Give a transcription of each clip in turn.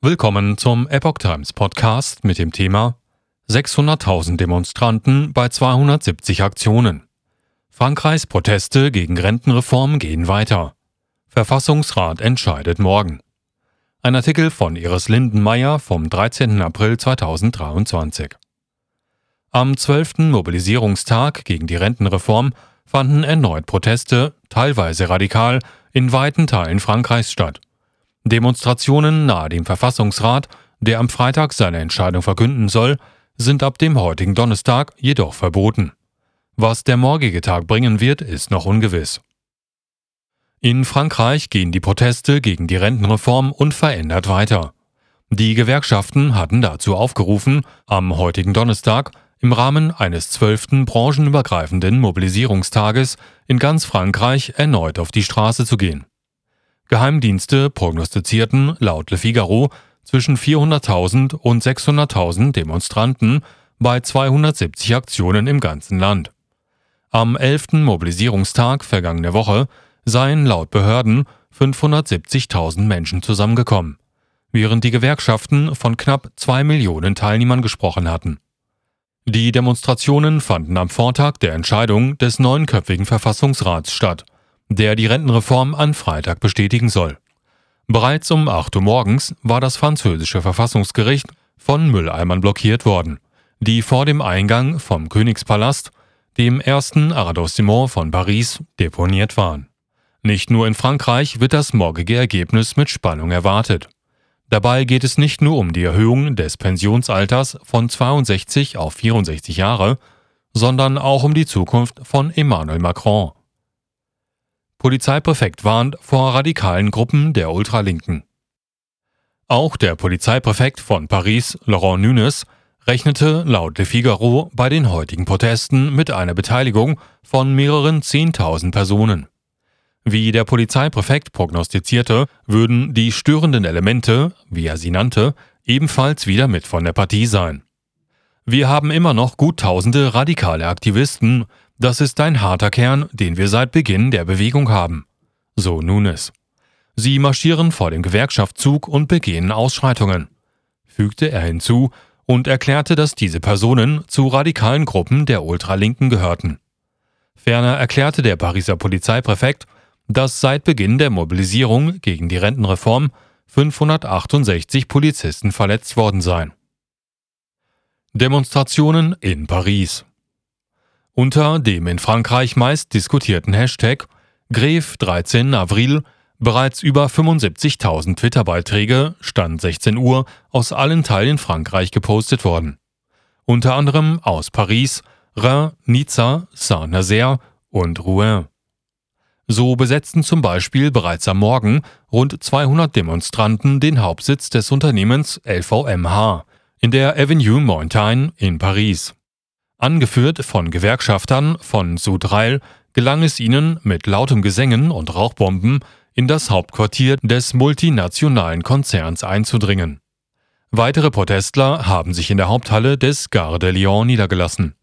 Willkommen zum Epoch Times Podcast mit dem Thema 600.000 Demonstranten bei 270 Aktionen. Frankreichs Proteste gegen Rentenreform gehen weiter. Verfassungsrat entscheidet morgen. Ein Artikel von Iris Lindenmeier vom 13. April 2023. Am 12. Mobilisierungstag gegen die Rentenreform fanden erneut Proteste, teilweise radikal, in weiten Teilen Frankreichs statt. Demonstrationen nahe dem Verfassungsrat, der am Freitag seine Entscheidung verkünden soll, sind ab dem heutigen Donnerstag jedoch verboten. Was der morgige Tag bringen wird, ist noch ungewiss. In Frankreich gehen die Proteste gegen die Rentenreform unverändert weiter. Die Gewerkschaften hatten dazu aufgerufen, am heutigen Donnerstag im Rahmen eines zwölften branchenübergreifenden Mobilisierungstages in ganz Frankreich erneut auf die Straße zu gehen. Geheimdienste prognostizierten laut Le Figaro zwischen 400.000 und 600.000 Demonstranten bei 270 Aktionen im ganzen Land. Am 11. Mobilisierungstag vergangene Woche seien laut Behörden 570.000 Menschen zusammengekommen, während die Gewerkschaften von knapp zwei Millionen Teilnehmern gesprochen hatten. Die Demonstrationen fanden am Vortag der Entscheidung des neunköpfigen Verfassungsrats statt – der die Rentenreform an Freitag bestätigen soll. Bereits um 8 Uhr morgens war das französische Verfassungsgericht von Mülleimern blockiert worden, die vor dem Eingang vom Königspalast, dem ersten Arrondissement von Paris, deponiert waren. Nicht nur in Frankreich wird das morgige Ergebnis mit Spannung erwartet. Dabei geht es nicht nur um die Erhöhung des Pensionsalters von 62 auf 64 Jahre, sondern auch um die Zukunft von Emmanuel Macron. Polizeipräfekt warnt vor radikalen Gruppen der Ultralinken. Auch der Polizeipräfekt von Paris, Laurent Nunes, rechnete laut Le Figaro bei den heutigen Protesten mit einer Beteiligung von mehreren Zehntausend Personen. Wie der Polizeipräfekt prognostizierte, würden die störenden Elemente, wie er sie nannte, ebenfalls wieder mit von der Partie sein. Wir haben immer noch gut tausende radikale Aktivisten, das ist ein harter Kern, den wir seit Beginn der Bewegung haben. So Nunes. Sie marschieren vor dem Gewerkschaftszug und begehen Ausschreitungen. Fügte er hinzu und erklärte, dass diese Personen zu radikalen Gruppen der Ultralinken gehörten. Ferner erklärte der Pariser Polizeipräfekt, dass seit Beginn der Mobilisierung gegen die Rentenreform 568 Polizisten verletzt worden seien. Demonstrationen in Paris unter dem in Frankreich meist diskutierten Hashtag Greve 13 Avril bereits über 75.000 Twitter-Beiträge, Stand 16 Uhr, aus allen Teilen Frankreich gepostet worden. Unter anderem aus Paris, Reims, Nizza, Saint-Nazaire und Rouen. So besetzten zum Beispiel bereits am Morgen rund 200 Demonstranten den Hauptsitz des Unternehmens LVMH in der Avenue Montaigne in Paris. Angeführt von Gewerkschaftern von Sudreil gelang es ihnen mit lautem Gesängen und Rauchbomben in das Hauptquartier des multinationalen Konzerns einzudringen. Weitere Protestler haben sich in der Haupthalle des Gare de Lyon niedergelassen.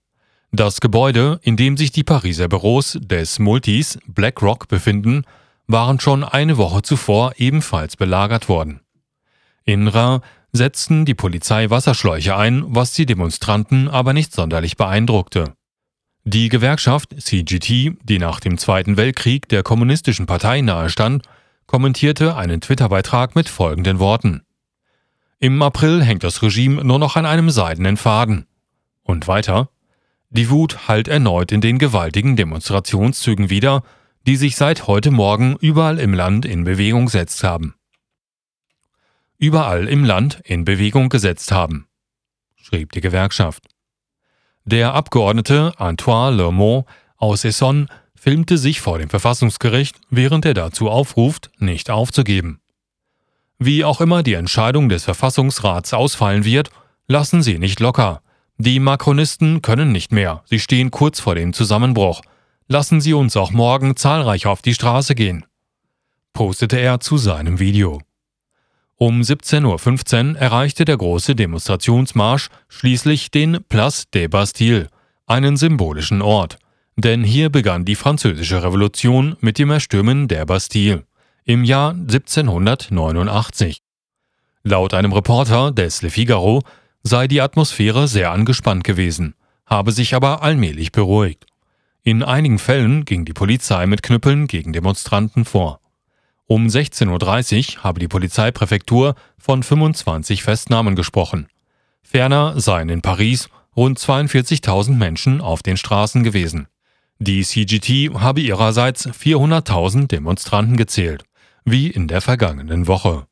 Das Gebäude, in dem sich die Pariser Büros des Multis BlackRock befinden, waren schon eine Woche zuvor ebenfalls belagert worden. In Rhin setzten die Polizei Wasserschläuche ein, was die Demonstranten aber nicht sonderlich beeindruckte. Die Gewerkschaft CGT, die nach dem Zweiten Weltkrieg der Kommunistischen Partei nahestand, kommentierte einen Twitter-Beitrag mit folgenden Worten. Im April hängt das Regime nur noch an einem seidenen Faden. Und weiter. Die Wut hallt erneut in den gewaltigen Demonstrationszügen wieder, die sich seit heute Morgen überall im Land in Bewegung setzt haben überall im Land in Bewegung gesetzt haben, schrieb die Gewerkschaft. Der Abgeordnete Antoine Lermont aus Essonne filmte sich vor dem Verfassungsgericht, während er dazu aufruft, nicht aufzugeben. Wie auch immer die Entscheidung des Verfassungsrats ausfallen wird, lassen Sie nicht locker. Die Makronisten können nicht mehr, sie stehen kurz vor dem Zusammenbruch. Lassen Sie uns auch morgen zahlreich auf die Straße gehen, postete er zu seinem Video. Um 17.15 Uhr erreichte der große Demonstrationsmarsch schließlich den Place des Bastille, einen symbolischen Ort. Denn hier begann die Französische Revolution mit dem Erstürmen der Bastille im Jahr 1789. Laut einem Reporter des Le Figaro sei die Atmosphäre sehr angespannt gewesen, habe sich aber allmählich beruhigt. In einigen Fällen ging die Polizei mit Knüppeln gegen Demonstranten vor. Um 16.30 Uhr habe die Polizeipräfektur von 25 Festnahmen gesprochen. Ferner seien in Paris rund 42.000 Menschen auf den Straßen gewesen. Die CGT habe ihrerseits 400.000 Demonstranten gezählt, wie in der vergangenen Woche.